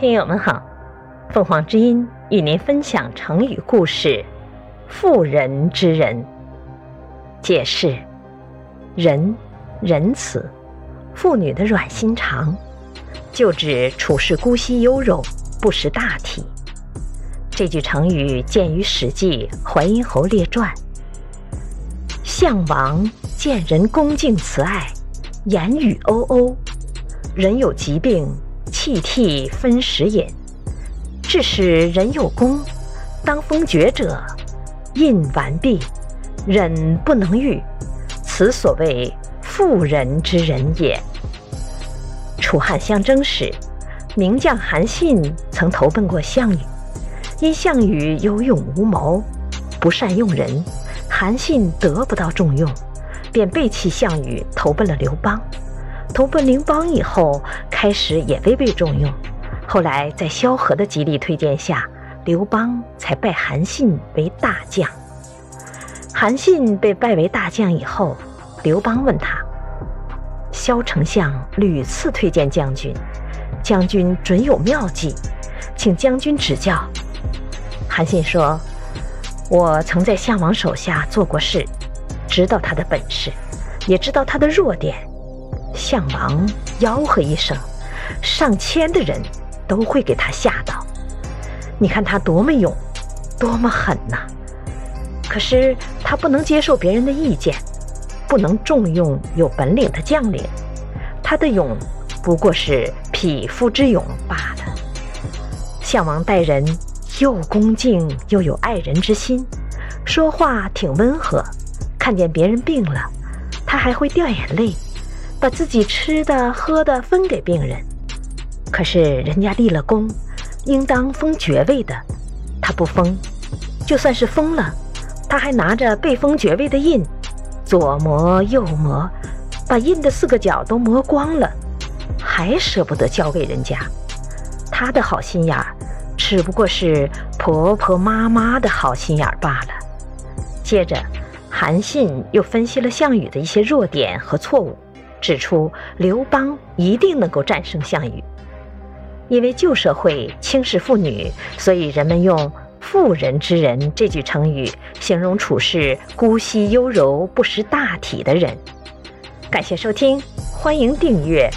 听友们好，凤凰之音与您分享成语故事“妇人之仁”。解释：仁，仁慈，妇女的软心肠，就指处事姑息优柔，不识大体。这句成语见于《史记·淮阴侯列传》。项王见人恭敬慈爱，言语欧欧，人有疾病。气涕分食饮，致使人有功，当封爵者，印完毕，忍不能御，此所谓妇人之仁也。楚汉相争时，名将韩信曾投奔过项羽，因项羽有勇无谋，不善用人，韩信得不到重用，便背弃项羽，投奔了刘邦。投奔刘邦以后，开始也未被重用，后来在萧何的极力推荐下，刘邦才拜韩信为大将。韩信被拜为大将以后，刘邦问他：“萧丞相屡次推荐将军，将军准有妙计，请将军指教。”韩信说：“我曾在项王手下做过事，知道他的本事，也知道他的弱点。”项王吆喝一声，上千的人都会给他吓到。你看他多么勇，多么狠呐！可是他不能接受别人的意见，不能重用有本领的将领。他的勇不过是匹夫之勇罢了。项王待人又恭敬又有爱人之心，说话挺温和。看见别人病了，他还会掉眼泪。把自己吃的喝的分给病人，可是人家立了功，应当封爵位的，他不封；就算是封了，他还拿着被封爵位的印，左磨右磨，把印的四个角都磨光了，还舍不得交给人家。他的好心眼儿，只不过是婆婆妈妈的好心眼儿罢了。接着，韩信又分析了项羽的一些弱点和错误。指出刘邦一定能够战胜项羽，因为旧社会轻视妇女，所以人们用“妇人之仁”这句成语形容处事姑息优柔、不识大体的人。感谢收听，欢迎订阅。